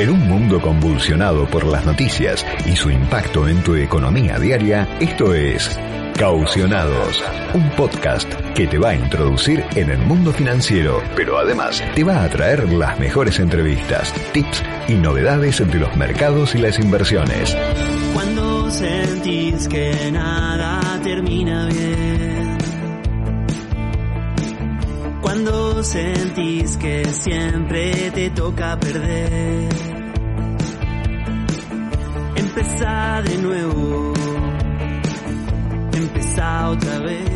En un mundo convulsionado por las noticias y su impacto en tu economía diaria, esto es Caucionados, un podcast que te va a introducir en el mundo financiero, pero además te va a traer las mejores entrevistas, tips y novedades de los mercados y las inversiones. Cuando sentís que nada termina bien. Cuando sentís que siempre te toca perder. Empezá de nuevo. Empezá otra vez.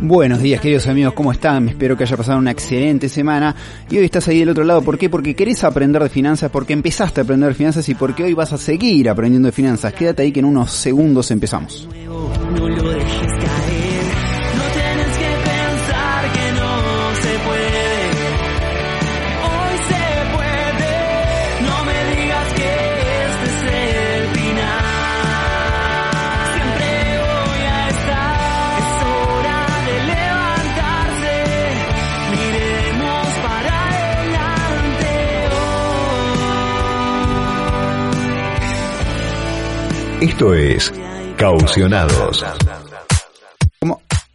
Buenos días queridos amigos, ¿cómo están? Espero que haya pasado una excelente semana y hoy estás ahí del otro lado, ¿por qué? Porque querés aprender de finanzas, porque empezaste a aprender de finanzas y porque hoy vas a seguir aprendiendo de finanzas. Quédate ahí que en unos segundos empezamos. no lo dejes caer. Esto es Caucionados.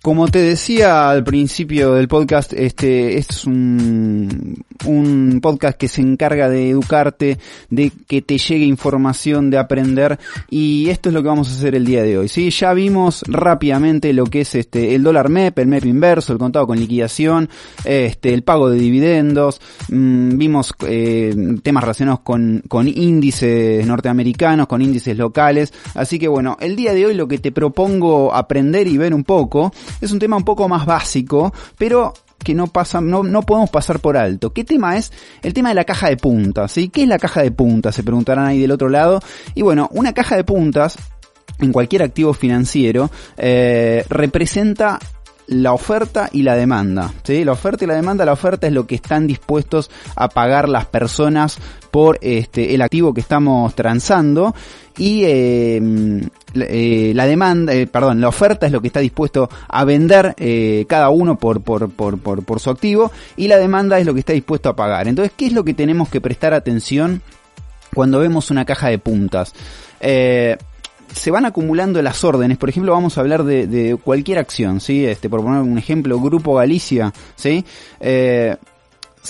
Como, te decía al principio del podcast, este, este es un, un podcast que se encarga de educarte, de que te llegue información, de aprender, y esto es lo que vamos a hacer el día de hoy. Sí, ya vimos rápidamente lo que es este, el dólar MEP, el MEP inverso, el contado con liquidación, este, el pago de dividendos, mm, vimos eh, temas relacionados con, con índices norteamericanos, con índices locales, así que bueno, el día de hoy lo que te propongo aprender y ver un poco es un tema un poco más básico, pero que no pasa, no, no podemos pasar por alto. ¿Qué tema es? El tema de la caja de puntas, ¿sí? ¿Qué es la caja de puntas? Se preguntarán ahí del otro lado. Y bueno, una caja de puntas en cualquier activo financiero eh, representa la oferta y la demanda. ¿sí? La oferta y la demanda, la oferta es lo que están dispuestos a pagar las personas por este, el activo que estamos transando y la- eh, la demanda, eh, perdón, la oferta es lo que está dispuesto a vender eh, cada uno por, por, por, por, su activo y la demanda es lo que está dispuesto a pagar. Entonces, ¿qué es lo que tenemos que prestar atención cuando vemos una caja de puntas? Se van acumulando las órdenes, por ejemplo, vamos a hablar de, de cualquier acción, ¿sí? Este, por poner un ejemplo, Grupo Galicia, ¿sí? Eh,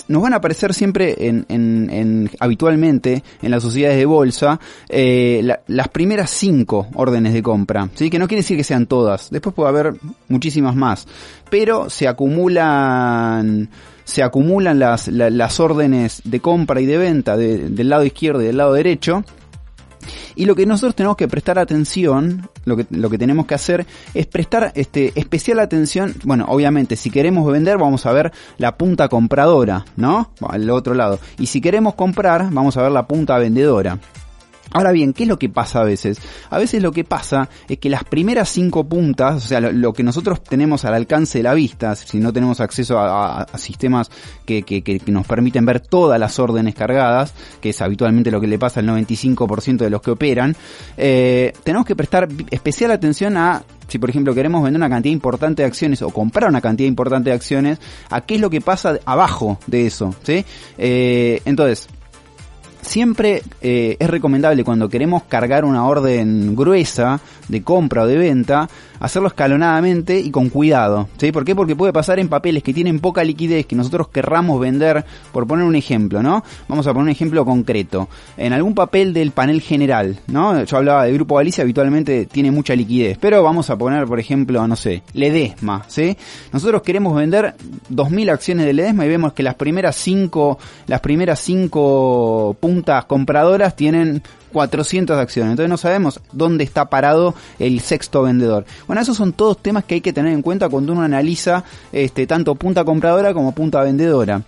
nos van a aparecer siempre en, en- en- habitualmente en las sociedades de bolsa eh, la- las primeras cinco órdenes de compra, ¿sí? que no quiere decir que sean todas, después puede haber muchísimas más, pero se acumulan se acumulan las, la- las órdenes de compra y de venta de- del lado izquierdo y del lado derecho y lo que nosotros tenemos que prestar atención, lo que, lo que tenemos que hacer es prestar este, especial atención, bueno, obviamente si queremos vender vamos a ver la punta compradora, ¿no? Al otro lado. Y si queremos comprar vamos a ver la punta vendedora. Ahora bien, ¿qué es lo que pasa a veces? A veces lo que pasa es que las primeras cinco puntas, o sea, lo, que nosotros tenemos al alcance de la vista, si no tenemos acceso a, sistemas que, que- que- nos permiten ver todas las órdenes cargadas, que es habitualmente lo que le pasa al 95% de los que operan, eh, tenemos que prestar especial atención a si por ejemplo queremos vender una cantidad importante de acciones o comprar una cantidad importante de acciones, a qué es lo que pasa abajo de eso, ¿sí? Eh, entonces, siempre eh, es recomendable cuando queremos cargar una orden gruesa de compra o de venta, hacerlo escalonadamente y con cuidado. ¿sí? ¿Por qué? Porque puede pasar en papeles que tienen poca liquidez, que nosotros querramos vender, por poner un ejemplo, ¿no? Vamos a poner un ejemplo concreto. En algún papel del panel general, ¿no? Yo hablaba de Grupo Galicia, habitualmente tiene mucha liquidez, pero vamos a poner, por ejemplo, no sé, Ledesma, ¿sí? Nosotros queremos vender 2.000 acciones de Ledesma y vemos que las primeras cinco, las primeras cinco puntas compradoras tienen 400 acciones. Entonces no sabemos dónde está parado el sexto vendedor. Bueno, esos son todos temas que hay que tener en cuenta cuando uno analiza este, tanto punta compradora como punta vendedora.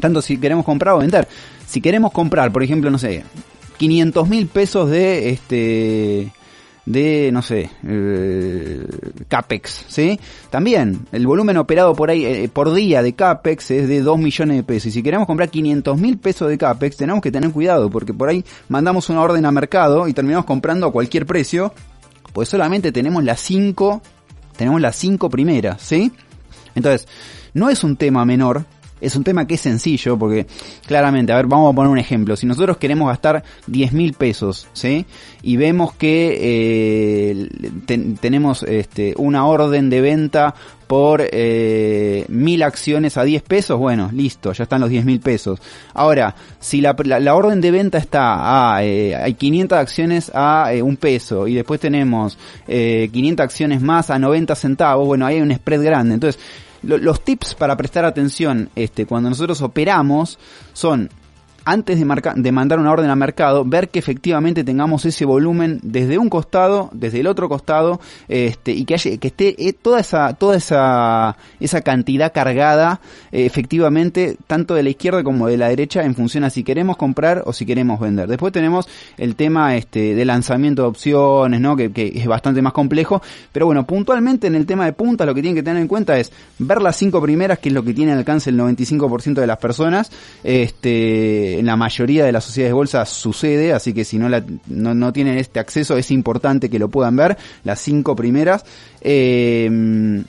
Tanto si queremos comprar o vender. Si queremos comprar, por ejemplo, no sé, 500 mil pesos de este de, no sé, eh, CAPEX, ¿sí? También, el volumen operado por ahí, eh, por día de CAPEX es de 2 millones de pesos. Y si queremos comprar 500 mil pesos de CAPEX, tenemos que tener cuidado, porque por ahí mandamos una orden a mercado y terminamos comprando a cualquier precio, pues solamente tenemos las 5, tenemos las 5 primeras, ¿sí? Entonces, no es un tema menor, es un tema que es sencillo porque claramente, a ver, vamos a poner un ejemplo. Si nosotros queremos gastar 10 mil pesos, ¿sí? Y vemos que eh, tenemos este, una orden de venta por eh, mil acciones a 10 pesos, bueno, listo, ya están los 10 mil pesos. Ahora, si la, la, orden de venta está a, eh, hay 500 acciones a eh, un peso y después tenemos eh, 500 acciones más a 90 centavos, bueno, ahí hay un spread grande. Entonces, los tips para prestar atención este, cuando nosotros operamos son antes de, mandar una orden al mercado, ver que efectivamente tengamos ese volumen desde un costado, desde el otro costado, este, y que, haya, que esté eh, toda esa, toda esa, esa cantidad cargada eh, efectivamente tanto de la izquierda como de la derecha en función a si queremos comprar o si queremos vender. Después tenemos el tema este, de lanzamiento de opciones, ¿no? que, que es bastante más complejo, pero bueno, puntualmente en el tema de puntas lo que tienen que tener en cuenta es ver las cinco primeras, que es lo que tiene alcance el 95% de las personas, este, en la mayoría de las sociedades de bolsa sucede, así que si no, no, tienen este acceso es importante que lo puedan ver, las cinco primeras. Eh,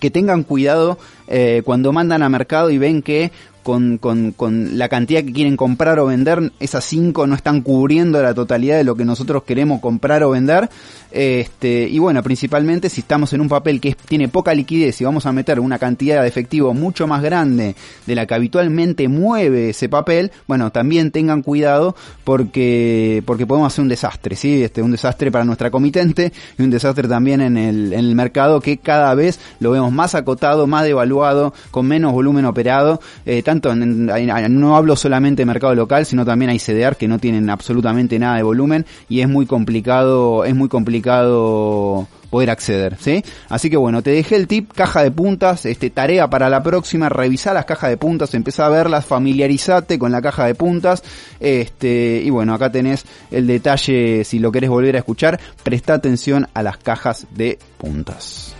que tengan cuidado eh, cuando mandan a mercado y ven que con, con, con, la cantidad que quieren comprar o vender, esas cinco no están cubriendo la totalidad de lo que nosotros queremos comprar o vender. Este, y bueno, principalmente si estamos en un papel que tiene poca liquidez y vamos a meter una cantidad de efectivo mucho más grande de la que habitualmente mueve ese papel, bueno, también tengan cuidado porque, porque podemos hacer un desastre, ¿sí? Este, un desastre para nuestra comitente y un desastre también en el, en el mercado que cada vez lo vemos más acotado, más devaluado, con menos volumen operado. Eh, tanto no hablo solamente de mercado local, sino también hay CDR que no tienen absolutamente nada de volumen y es muy complicado, es muy complicado poder acceder, ¿sí? Así que bueno, te dejé el tip, caja de puntas, este tarea para la próxima, revisar las cajas de puntas, empezá a verlas, familiarizate con la caja de puntas, este, y bueno, acá tenés el detalle, si lo querés volver a escuchar, presta atención a las cajas de puntas.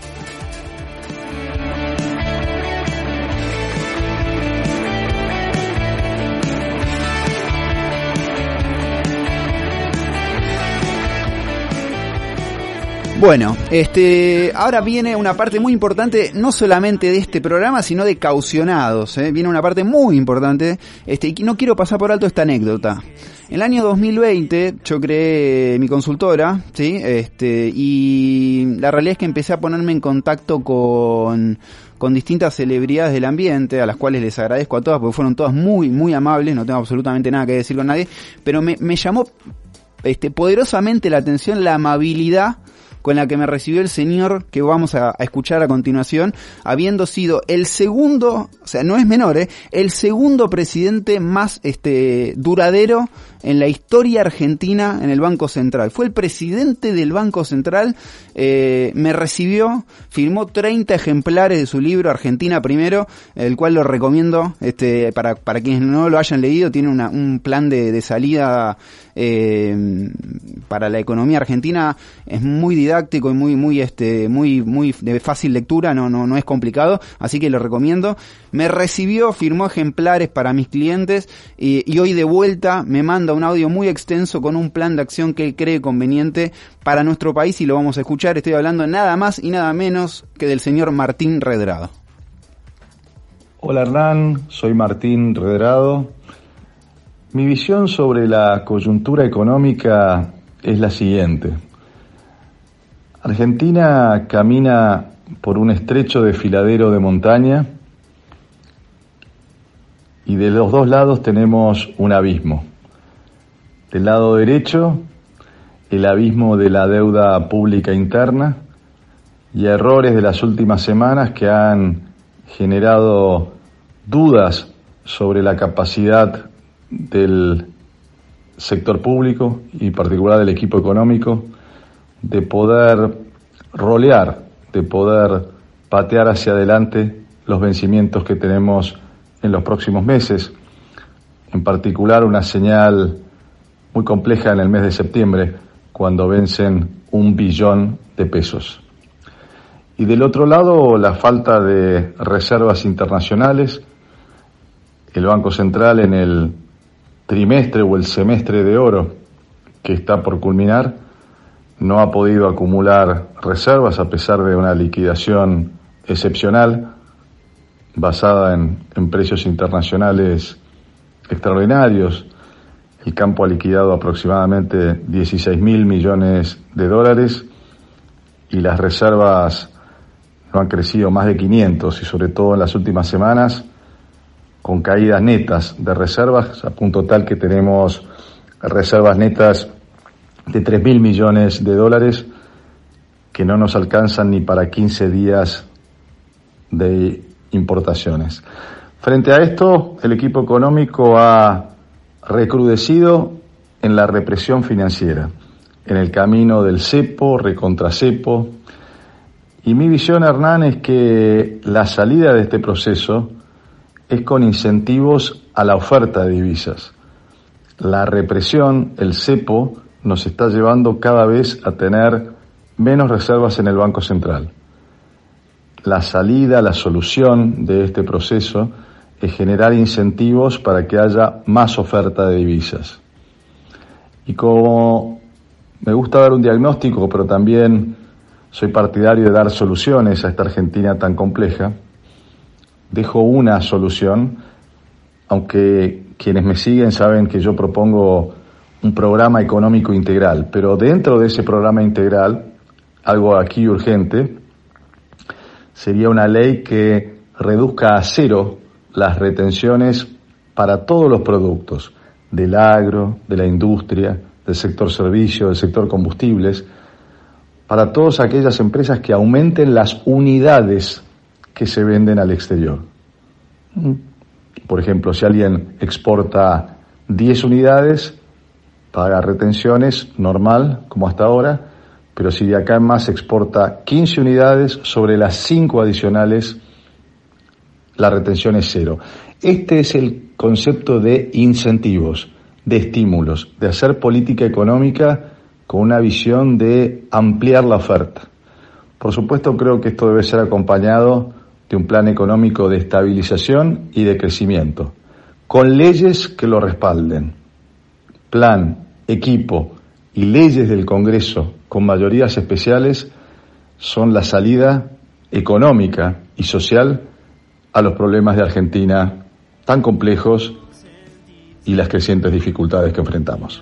Bueno, este, ahora viene una parte muy importante, no solamente de este programa, sino de caucionados. ¿eh? Viene una parte muy importante, este, y no quiero pasar por alto esta anécdota. En el año 2020 yo creé mi consultora, ¿sí? Este, y la realidad es que empecé a ponerme en contacto con, con distintas celebridades del ambiente, a las cuales les agradezco a todas, porque fueron todas muy, muy amables, no tengo absolutamente nada que decir con nadie, pero me, me llamó este, poderosamente la atención la amabilidad con la que me recibió el señor que vamos a, escuchar a continuación, habiendo sido el segundo, o sea, no es menor, ¿eh? el segundo presidente más este, duradero en la historia argentina en el Banco Central. Fue el presidente del Banco Central, eh, me recibió, firmó 30 ejemplares de su libro Argentina Primero, el cual lo recomiendo este, para, para quienes no lo hayan leído, tiene una, un plan de, de salida eh, para la economía argentina es muy didáctico y muy muy este muy muy de fácil lectura no no no es complicado así que lo recomiendo. Me recibió firmó ejemplares para mis clientes y, y hoy de vuelta me manda un audio muy extenso con un plan de acción que él cree conveniente para nuestro país y lo vamos a escuchar. Estoy hablando nada más y nada menos que del señor Martín Redrado. Hola Hernán, soy Martín Redrado, mi visión sobre la coyuntura económica es la siguiente. Argentina camina por un estrecho desfiladero de montaña y de los dos lados tenemos un abismo. Del lado derecho, el abismo de la deuda pública interna y errores de las últimas semanas que han generado dudas sobre la capacidad del sector público y en particular del equipo económico de poder rolear, de poder patear hacia adelante los vencimientos que tenemos en los próximos meses, en particular una señal muy compleja en el mes de septiembre, cuando vencen un billón de pesos. Y del otro lado, la falta de reservas internacionales. El Banco Central en el trimestre o el semestre de oro que está por culminar no ha podido acumular reservas a pesar de una liquidación excepcional basada en, precios internacionales extraordinarios. El campo ha liquidado aproximadamente 16 mil millones de dólares y las reservas no han crecido más de 500 y sobre todo en las últimas semanas con caídas netas de reservas a punto tal que tenemos reservas netas de 3 mil millones de dólares que no nos alcanzan ni para 15 días de importaciones. Frente a esto, el equipo económico ha recrudecido en la represión financiera, en el camino del cepo, recontracepo. Y mi visión, Hernán, es que la salida de este proceso es con incentivos a la oferta de divisas. La represión, el cepo, nos está llevando cada vez a tener menos reservas en el Banco Central. La salida, la solución de este proceso es generar incentivos para que haya más oferta de divisas. Y como me gusta dar un diagnóstico, pero también soy partidario de dar soluciones a esta Argentina tan compleja, dejo una solución, aunque quienes me siguen saben que yo propongo un programa económico integral, pero dentro de ese programa integral, algo aquí urgente, sería una ley que reduzca a cero las retenciones para todos los productos del agro, de la industria, del sector servicio, del sector combustibles, para todas aquellas empresas que aumenten las unidades que se venden al exterior. Por ejemplo, si alguien exporta 10 unidades, paga retenciones normal, como hasta ahora, pero si de acá en más exporta 15 unidades, sobre las 5 adicionales, la retención es cero. Este es el concepto de incentivos, de estímulos, de hacer política económica con una visión de ampliar la oferta. Por supuesto, creo que esto debe ser acompañado de un plan económico de estabilización y de crecimiento, con leyes que lo respalden plan, equipo y leyes del Congreso con mayorías especiales son la salida económica y social a los problemas de Argentina tan complejos y las crecientes dificultades que enfrentamos.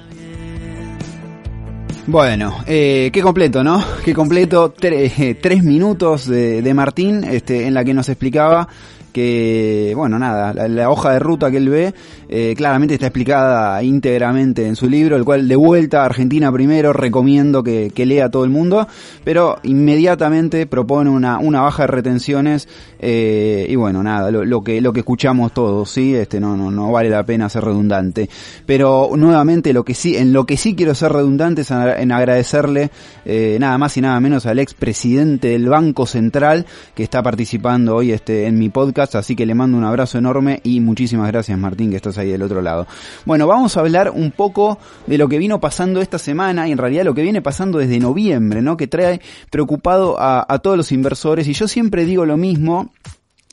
Bueno, eh, qué completo, ¿no? Qué completo, tres minutos de, de Martín, este, en la que nos explicaba que, bueno, nada, la, hoja de ruta que él ve eh, claramente está explicada íntegramente en su libro, el cual de vuelta a Argentina primero recomiendo que, lea a todo el mundo, pero inmediatamente propone una, una baja de retenciones eh, y bueno, nada, lo, que, lo que escuchamos todos, ¿sí? Este, no, no, no vale la pena ser redundante. Pero nuevamente lo que sí, en lo que sí quiero ser redundante es en agradecerle eh, nada más y nada menos al expresidente del Banco Central que está participando hoy este, en mi podcast así que le mando un abrazo enorme y muchísimas gracias Martín que estás ahí del otro lado. Bueno, vamos a hablar un poco de lo que vino pasando esta semana y en realidad lo que viene pasando desde noviembre, ¿no? Que trae preocupado a, todos los inversores y yo siempre digo lo mismo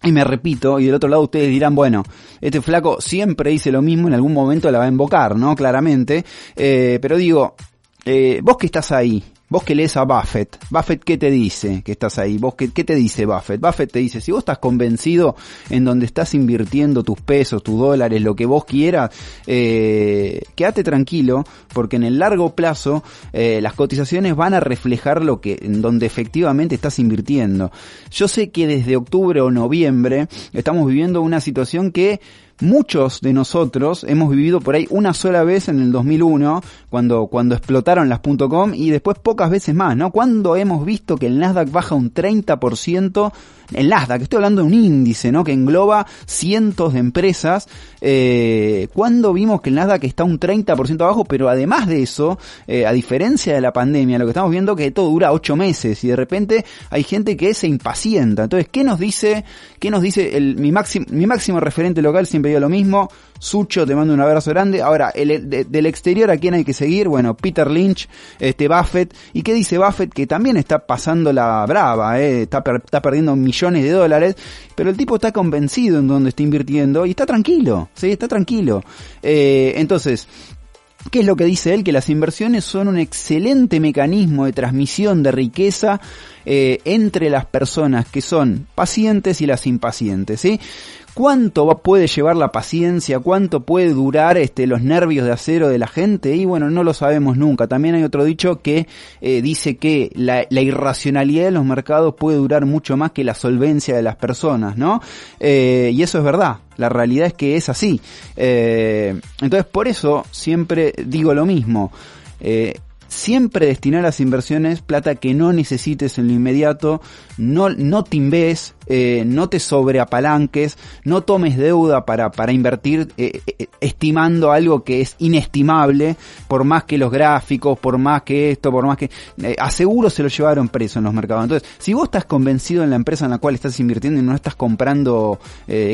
y me repito, y del otro lado ustedes dirán, bueno, este flaco siempre dice lo mismo, en algún momento la va a invocar, ¿no? Claramente. Eh, pero digo, eh, vos que estás ahí, Vos que lees a Buffett, Buffett qué te dice que estás ahí, vos qué, qué, te dice Buffett, Buffett te dice, si vos estás convencido en donde estás invirtiendo tus pesos, tus dólares, lo que vos quieras, eh, quédate tranquilo, porque en el largo plazo eh, las cotizaciones van a reflejar lo que, en donde efectivamente estás invirtiendo. Yo sé que desde octubre o noviembre estamos viviendo una situación que muchos de nosotros hemos vivido por ahí una sola vez en el 2001, cuando, cuando explotaron las .com y después pocas veces más, ¿no? Cuando hemos visto que el Nasdaq baja un 30%, el Nasdaq, estoy hablando de un índice, ¿no? Que engloba cientos de empresas, eh, cuando vimos que el Nasdaq está un 30% abajo, pero además de eso, eh, a diferencia de la pandemia, lo que estamos viendo que todo dura 8 meses y de repente hay gente que se impacienta. Entonces, ¿qué nos dice, qué nos dice el, mi máximo, mi máximo referente local siempre digo lo mismo, Sucho, te mando un abrazo grande. Ahora, el, de, del exterior, ¿a quién hay que seguir? Bueno, Peter Lynch, este Buffett. ¿Y qué dice Buffett? Que también está pasando la brava, eh, está perdiendo millones de dólares, pero el tipo está convencido en donde está invirtiendo y está tranquilo, sí, está tranquilo. Eh, entonces, ¿Qué es lo que dice él? Que las inversiones son un excelente mecanismo de transmisión de riqueza eh, entre las personas que son pacientes y las impacientes, ¿sí? ¿Cuánto puede llevar la paciencia? ¿Cuánto puede durar este, los nervios de acero de la gente? Y bueno, no lo sabemos nunca. También hay otro dicho que eh, dice que la, irracionalidad de los mercados puede durar mucho más que la solvencia de las personas, ¿no? Eh, y eso es verdad. La realidad es que es así. Eh, entonces, por eso siempre digo lo mismo. Siempre destinar las inversiones plata que no necesites en lo inmediato, no, no timbes, eh, no te sobreapalanques, no tomes deuda para, para invertir eh, eh, estimando algo que es inestimable, por más que los gráficos, por más que esto, por más que... Aseguro se lo llevaron preso en los mercados. Entonces, si vos estás convencido en la empresa en la cual estás invirtiendo y no estás comprando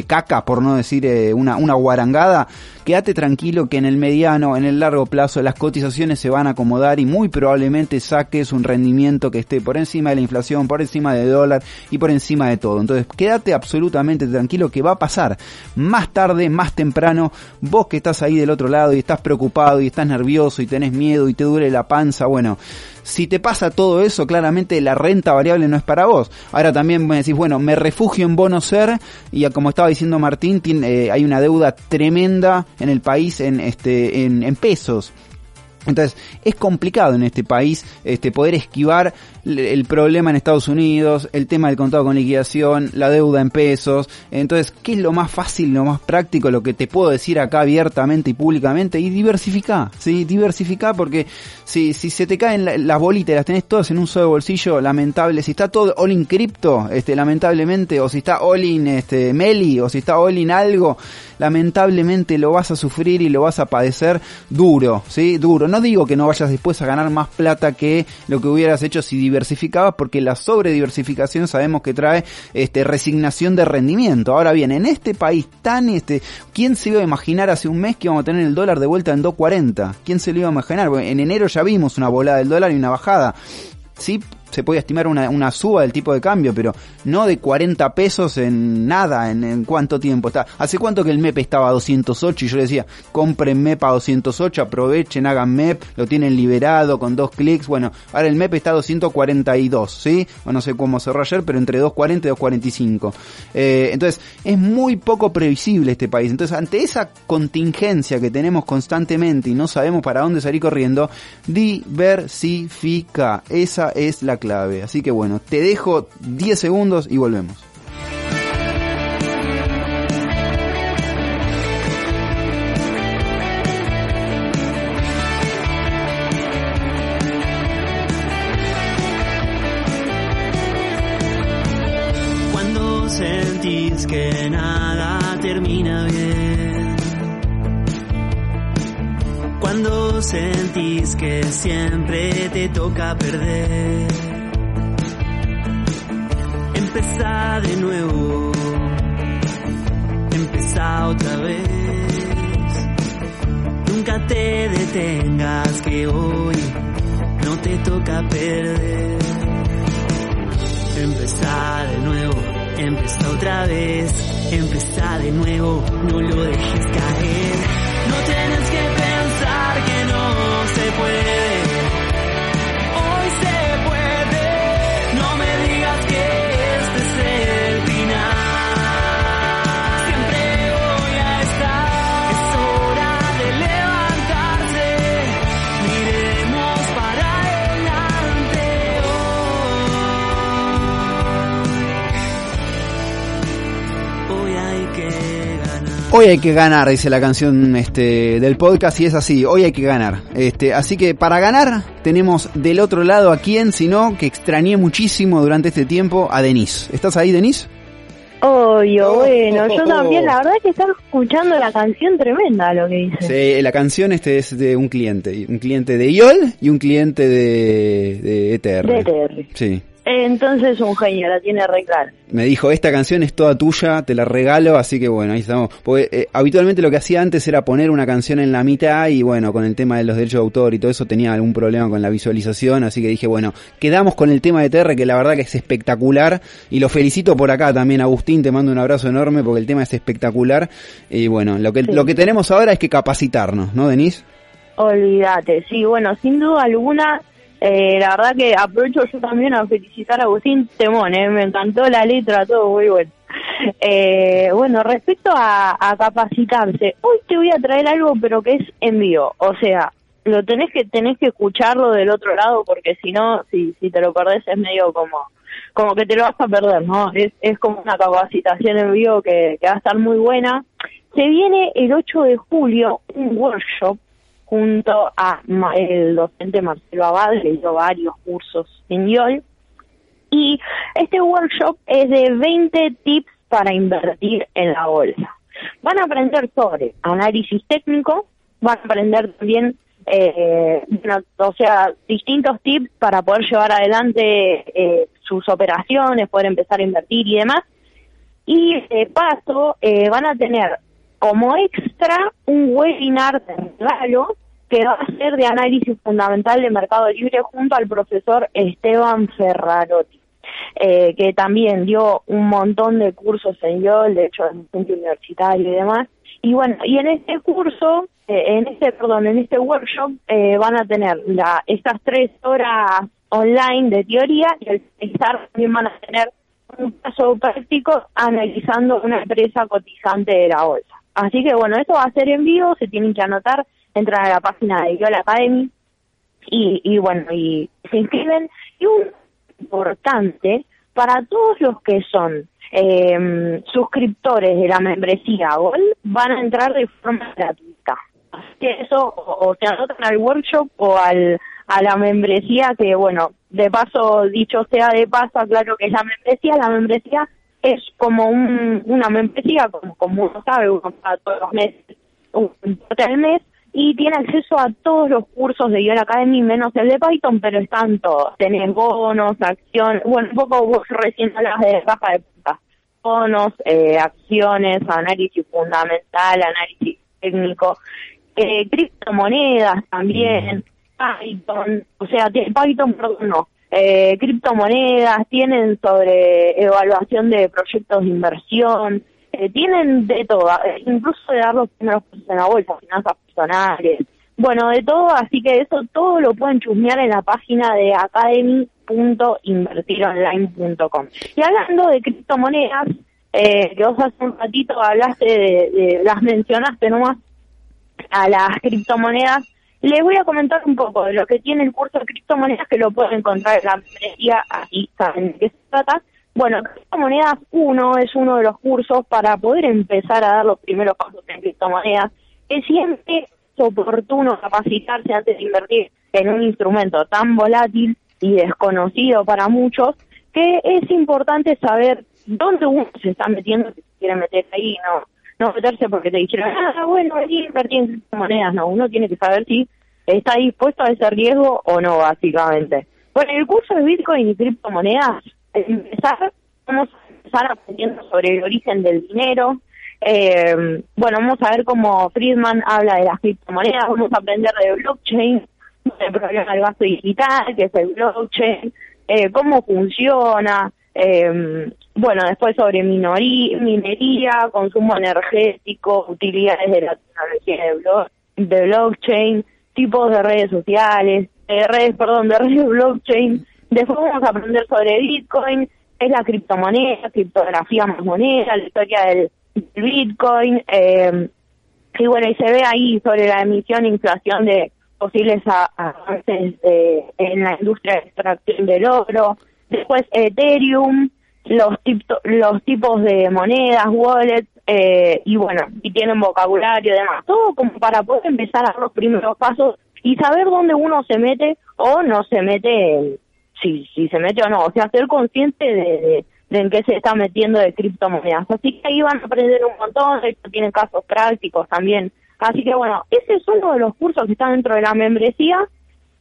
caca, por no decir una, una guarangada, quédate tranquilo que en el mediano, en el largo plazo, las cotizaciones se van a acomodar y muy probablemente saques un rendimiento que esté por encima de la inflación, por encima de dólar y por encima de todo. Entonces, quédate absolutamente tranquilo que va a pasar más tarde, más temprano. Vos que estás ahí del otro lado y estás preocupado y estás nervioso y tenés miedo y te duele la panza, bueno, si te pasa todo eso, claramente la renta variable no es para vos. Ahora también me decís, bueno, me refugio en bono ser y como estaba diciendo Martín, eh, hay una deuda tremenda en el país en, este, en pesos. Entonces, es complicado en este país este, poder esquivar el problema en Estados Unidos, el tema del contado con liquidación, la deuda en pesos. Entonces, ¿qué es lo más fácil, lo más práctico, lo que te puedo decir acá abiertamente y públicamente? Y diversificar, ¿sí? Diversificar porque si, si se te caen la, las bolitas y las tenés todas en un solo bolsillo, lamentable, si está todo all in cripto, este, lamentablemente, o si está all in este, Meli, o si está all in algo, lamentablemente lo vas a sufrir y lo vas a padecer duro, ¿sí? Duro. No digo que no vayas después a ganar más plata que lo que hubieras hecho si diversificabas, porque la sobrediversificación sabemos que trae este, resignación de rendimiento. Ahora bien, en este país tan este, ¿quién se iba a imaginar hace un mes que íbamos a tener el dólar de vuelta en 2.40? ¿Quién se lo iba a imaginar? Porque en enero ya vimos una volada del dólar y una bajada. Sí, se puede estimar una, una suba del tipo de cambio, pero no de 40 pesos en nada, en, cuánto tiempo está. ¿Hace cuánto que el MEP estaba a 208? Y yo decía, compren MEP a 208, aprovechen, hagan MEP, lo tienen liberado con dos clics. Bueno, ahora el MEP está a 242, ¿sí? O no sé cómo cerró ayer, pero entre 240 y 245. Eh, entonces, es muy poco previsible este país. Entonces, ante esa contingencia que tenemos constantemente y no sabemos para dónde salir corriendo, diversifica. Esa es la Así que bueno, te dejo 10 segundos y volvemos. Cuando sentís que nada termina bien. Cuando sentís que siempre te toca perder. Empezá de nuevo. Empezá otra vez. Nunca te detengas que hoy no te toca perder. Empezá de nuevo, empezá otra vez, empezá de nuevo, no lo dejes caer. No tienes que pensar hoy. Hay que ganar. Dice la canción este, del podcast, y es así, hoy hay que ganar. Este, así que para ganar tenemos del otro lado a quien, si no, que extrañé muchísimo durante este tiempo, a Denise. ¿Estás ahí, Denise? Obvio, bueno, yo también, la verdad es que estaba escuchando la canción tremenda lo que dice. Sí, la canción este es de un cliente, un cliente de IOL y un cliente de, de ETR. De ETR. Sí. Entonces un genio, la tiene re clara. Me dijo, esta canción es toda tuya, te la regalo, así que bueno, ahí estamos. Porque eh, habitualmente lo que hacía antes era poner una canción en la mitad y bueno, con el tema de los derechos de autor y todo eso tenía algún problema con la visualización, así que dije, bueno, quedamos con el tema de TR que la verdad que es espectacular y lo felicito por acá también, Agustín, te mando un abrazo enorme porque el tema es espectacular y bueno, lo que, lo que tenemos ahora es que capacitarnos, ¿no, Denise? Olvídate, sí, bueno, sin duda alguna eh, la verdad que aprovecho yo también a felicitar a Agustín Temón, eh, me encantó la letra, todo muy bueno. Eh, bueno, respecto a, capacitarse, hoy te voy a traer algo pero que es en vivo, o sea, lo tenés que tenés que escucharlo del otro lado porque si no, si, si te lo perdés es medio como como que te lo vas a perder, ¿no? Es, es como una capacitación en vivo que, que va a estar muy buena. Se viene el 8 de julio un workshop junto a el docente Marcelo Abad, le dio varios cursos en YOL. Y este workshop es de 20 tips para invertir en la bolsa. Van a aprender sobre análisis técnico, van a aprender también, eh, o sea, distintos tips para poder llevar adelante eh, sus operaciones, poder empezar a invertir y demás. Y de paso, eh, van a tener como extra un webinar de regalo que va a ser de análisis fundamental de Mercado Libre junto al profesor Esteban Ferrarotti, eh, que también dio un montón de cursos en YOL, de hecho en el centro universitario y demás. Y bueno, y en este curso, eh, en este, perdón, en este workshop eh, van a tener la, estas tres horas online de teoría y al finalizar también van a tener un caso práctico analizando una empresa cotizante de la bolsa. Así que bueno, esto va a ser en vivo, se tienen que anotar entran a la página de YOL Academy y, y bueno, y se inscriben. Y un importante para todos los que son eh, suscriptores de la membresía GOL, van a entrar de forma gratuita. Así que eso, o, se anotan al workshop o al, a la membresía, que bueno, de paso, dicho sea de paso, claro que es la membresía, la membresía es como un, una membresía, como, como uno sabe, uno paga todos los meses, un al mes, y tiene acceso a todos los cursos de IOL Academy menos el de Python, pero están todos. Tenés bonos, acciones, bueno, un poco vos recién hablas de baja de punta. Bonos, eh, acciones, análisis fundamental, análisis técnico, eh, criptomonedas también, Python, o sea, Python, perdón, no, eh, criptomonedas, tienen sobre evaluación de proyectos de inversión, eh, tienen de todo, eh, incluso de dar los primeros en la bolsa, finanzas personales, bueno, de todo, así que eso todo lo pueden chusmear en la página de academy.invertironline.com. Y hablando de criptomonedas, eh, que vos hace un ratito hablaste de, las mencionaste nomás a las criptomonedas, les voy a comentar un poco de lo que tiene el curso de criptomonedas que lo pueden encontrar en la membresía, así saben de qué se trata. Bueno, Criptomonedas 1 es uno de los cursos para poder empezar a dar los primeros pasos en criptomonedas, que siempre es oportuno capacitarse antes de invertir en un instrumento tan volátil y desconocido para muchos, que es importante saber dónde uno se está metiendo, si se quiere meter ahí, no no meterse porque te dijeron, ah, bueno, aquí invertir en criptomonedas, no, uno tiene que saber si está dispuesto a ese riesgo o no, básicamente. Bueno, el curso de Bitcoin y criptomonedas empezar, vamos a empezar aprendiendo sobre el origen del dinero. Eh, bueno, vamos a ver cómo Friedman habla de las criptomonedas, vamos a aprender de blockchain, el problema del gasto digital, que es el blockchain, eh, cómo funciona, eh, bueno, después sobre minería, consumo energético, utilidades de la tecnología de, de blockchain, tipos de redes sociales, de redes, perdón, de redes blockchain, Después vamos a aprender sobre Bitcoin, es la criptomoneda, criptografía más moneda, la historia del, Bitcoin. Eh, y bueno, y se ve ahí sobre la emisión e inflación de posibles avances en la industria de extracción del oro. Después Ethereum, los, los tipos de monedas, wallets, eh, y bueno, y tienen vocabulario y demás, todo como para poder empezar a dar los primeros pasos y saber dónde uno se mete o no se mete, si, si se mete o no, o sea, ser consciente de, de, en qué se está metiendo de criptomonedas. Así que ahí van a aprender un montón, tienen casos prácticos también. Así que bueno, ese es uno de los cursos que están dentro de la membresía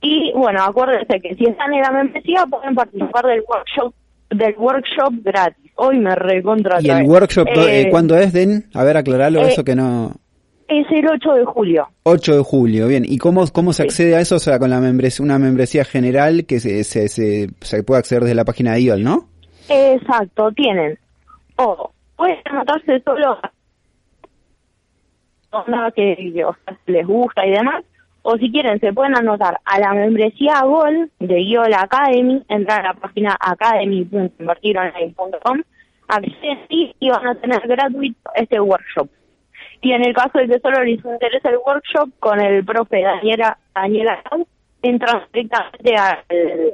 y bueno, acuérdense que si están en la membresía pueden participar del workshop del workshop gratis. Hoy me recontra. ¿Y el workshop eh, cuándo es, Den? A ver, aclararlo, eso que no... Es el 8 de julio. 8 de julio, bien. ¿Y cómo, cómo se accede a eso? O sea, con la membresía, una membresía general que se, se, se, se puede acceder desde la página de IOL, ¿no? Exacto, tienen. O pueden anotarse solo nada que o sea, les gusta y demás, o si quieren se pueden anotar a la membresía Gold de IOL Academy, entrar a la página academy.invertironline.com, acceden y van a tener gratuito este workshop. Y en el caso de que solo les interese el workshop, con el profe Daniela, Daniela entran directamente al,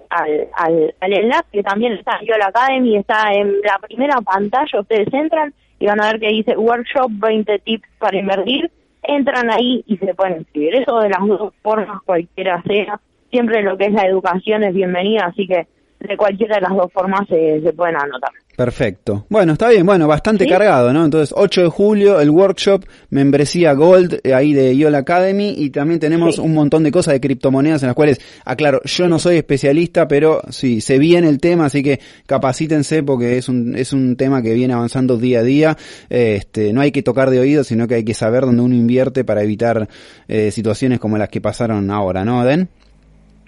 al, al, al, enlace que también está en la Academy, está en la primera pantalla, ustedes entran y van a ver que dice Workshop 20 tips para invertir, entran ahí y se pueden inscribir. Eso de las dos formas, cualquiera sea, siempre lo que es la educación es bienvenida, así que de cualquiera de las dos formas se, se pueden anotar. Perfecto. Bueno, está bien, bueno, bastante ¿Sí? cargado, ¿no? Entonces, 8 de julio, el workshop, membresía Gold, eh, ahí de YOL Academy, y también tenemos sí. un montón de cosas de criptomonedas en las cuales, aclaro, yo no soy especialista, pero sí, sé bien el tema, así que capacítense porque es un, es un tema que viene avanzando día a día. Este, no hay que tocar de oído, sino que hay que saber dónde uno invierte para evitar eh, situaciones como las que pasaron ahora, ¿no, Den?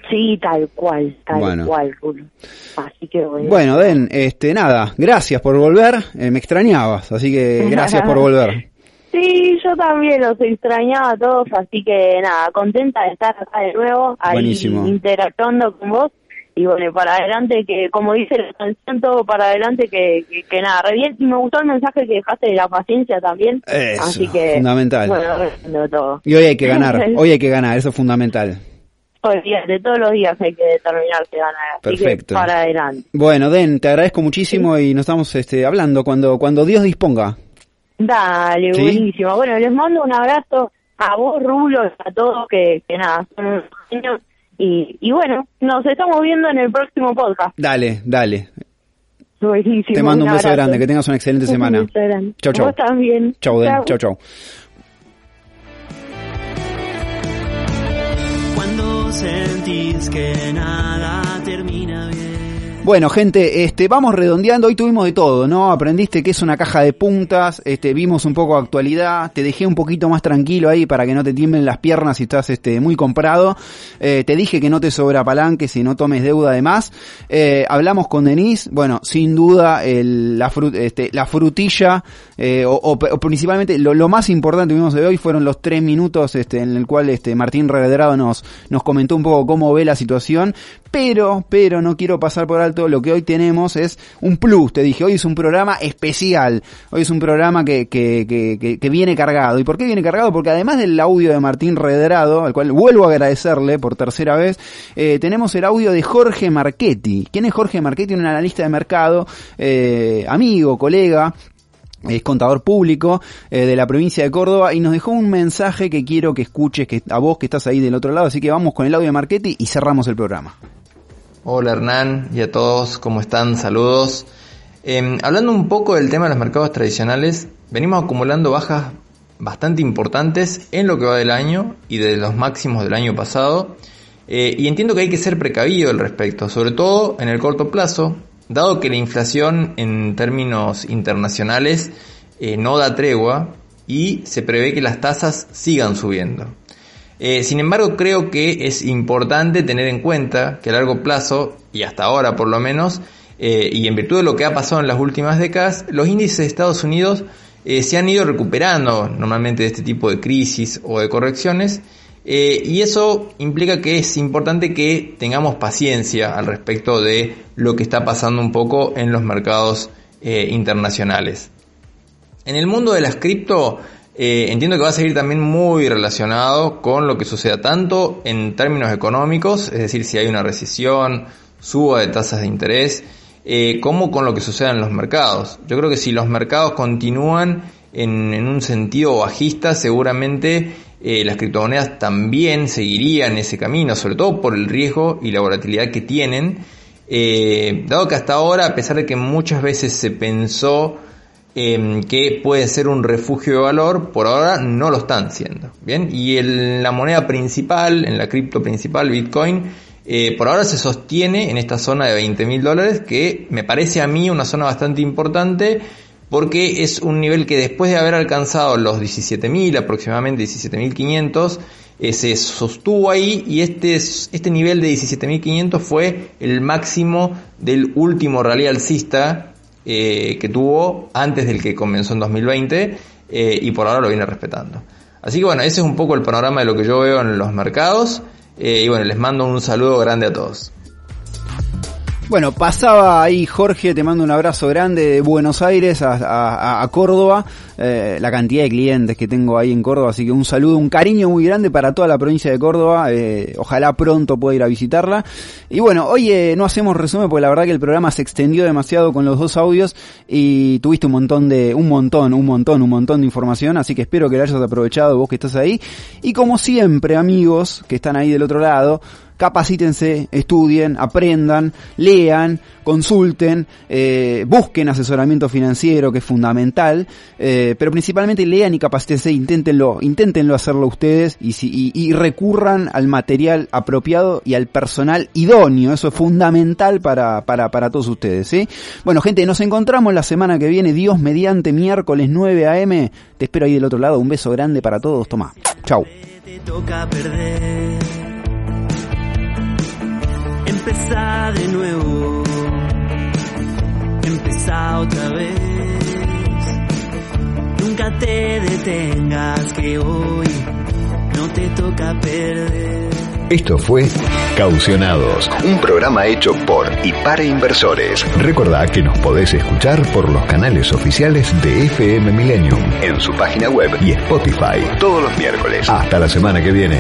Sí, tal cual, tal bueno. cual, Así que bueno. Bueno, Den, este, nada, gracias por volver. Eh, me extrañabas, así que gracias por volver. Sí, yo también los extrañaba a todos, así que nada, contenta de estar acá de nuevo, ahí Buenísimo. interactuando con vos. Y bueno, para adelante, que como dice la canción, todo para adelante, que, que, que, nada, re bien. Y me gustó el mensaje que dejaste de la paciencia también. Eso, así que, fundamental. Bueno, todo. Y hoy hay que ganar, hoy hay que ganar, eso es fundamental de todos los días hay que determinarse ganar. Así Perfecto. Que para adelante. Bueno, Den, te agradezco muchísimo sí. y nos estamos este, hablando cuando, cuando Dios disponga. Dale, ¿Sí? buenísimo. Bueno, les mando un abrazo a vos, Rulo, a todos que, que nada, son unos genios. Y, y bueno, nos estamos viendo en el próximo podcast. Dale, dale. Buenísimo. Te mando un, un beso grande, que tengas una excelente un semana. Chau, chau. Vos también. Chau, Den. Chau, chau. Sentís que nada termina bien. Bueno, gente, este, vamos redondeando. Hoy tuvimos de todo, ¿no? Aprendiste que es una caja de puntas, este, vimos un poco actualidad, te dejé un poquito más tranquilo ahí para que no te tiemblen las piernas si estás, este, muy comprado. Eh, te dije que no te sobra palanque si no tomes deuda de más. Eh, hablamos con Denise, bueno, sin duda, el, la, frut, este, la frutilla, eh, o, o, o, principalmente lo, lo, más importante que vimos de hoy fueron los tres minutos, este, en el cual, este, Martín Revedrado nos, nos comentó un poco cómo ve la situación, pero, pero no quiero pasar por alto lo que hoy tenemos es un plus, te dije, hoy es un programa especial, hoy es un programa que, que, que, que, viene cargado. ¿Y por qué viene cargado? Porque además del audio de Martín Redrado, al cual vuelvo a agradecerle por tercera vez, eh, tenemos el audio de Jorge Marchetti. ¿Quién es Jorge Marchetti? Un analista de mercado, eh, amigo, colega, es contador público eh, de la provincia de Córdoba y nos dejó un mensaje que quiero que escuches que a vos que estás ahí del otro lado, así que vamos con el audio de Marchetti y cerramos el programa. Hola Hernán y a todos, ¿cómo están? Saludos. Eh, hablando un poco del tema de los mercados tradicionales, venimos acumulando bajas bastante importantes en lo que va del año y de los máximos del año pasado. Eh, y entiendo que hay que ser precavido al respecto, sobre todo en el corto plazo, dado que la inflación en términos internacionales eh, no da tregua y se prevé que las tasas sigan subiendo. Eh, sin embargo, creo que es importante tener en cuenta que a largo plazo, y hasta ahora por lo menos, eh, y en virtud de lo que ha pasado en las últimas décadas, los índices de Estados Unidos eh, se han ido recuperando normalmente de este tipo de crisis o de correcciones, y eso implica que es importante que tengamos paciencia al respecto de lo que está pasando un poco en los mercados internacionales. En el mundo de las cripto, eh, entiendo que va a seguir también muy relacionado con lo que suceda tanto en términos económicos, es decir, si hay una recesión, suba de tasas de interés, eh, como con lo que suceda en los mercados. Yo creo que si los mercados continúan en, en un sentido bajista, seguramente eh, las criptomonedas también seguirían ese camino, sobre todo por el riesgo y la volatilidad que tienen. Dado que hasta ahora, a pesar de que muchas veces se pensó eh, que puede ser un refugio de valor, por ahora no lo están siendo. Bien, y en la moneda principal, en la cripto principal, Bitcoin, eh, por ahora se sostiene en esta zona de 20 mil dólares, que me parece a mí una zona bastante importante porque es un nivel que después de haber alcanzado los 17.000, aproximadamente 17.500, eh, se sostuvo ahí y este, este nivel de 17.500 fue el máximo del último rally alcista eh, que tuvo antes del que comenzó en 2020 eh, y por ahora lo viene respetando. Así que bueno, ese es un poco el panorama de lo que yo veo en los mercados y bueno, les mando un saludo grande a todos. Bueno, pasaba ahí Jorge, te mando un abrazo grande de Buenos Aires a, Córdoba, eh, la cantidad de clientes que tengo ahí en Córdoba, así que un saludo, un cariño muy grande para toda la provincia de Córdoba, eh, ojalá pronto pueda ir a visitarla. Y bueno, hoy eh, no hacemos resumen porque la verdad que el programa se extendió demasiado con los dos audios y tuviste un montón de, un montón, un montón, un montón de información, así que espero que la hayas aprovechado vos que estás ahí. Y como siempre amigos que están ahí del otro lado, capacítense, estudien, aprendan, lean, consulten, eh, busquen asesoramiento financiero que es fundamental, eh, pero principalmente lean y capacítense, inténtenlo, inténtenlo hacerlo ustedes y, si, y, y, recurran al material apropiado y al personal idóneo, eso es fundamental para, para, para todos ustedes. ¿sí? Bueno gente, nos encontramos la semana que viene, Dios mediante miércoles 9 a.m., te espero ahí del otro lado, un beso grande para todos, toma, chau. Empezá de nuevo, empezá otra vez. Nunca te detengas que hoy no te toca perder. Esto fue Caucionados, un programa hecho por y para inversores. Recordá que nos podés escuchar por los canales oficiales de FM Millennium, en su página web y Spotify, todos los miércoles. Hasta la semana que viene.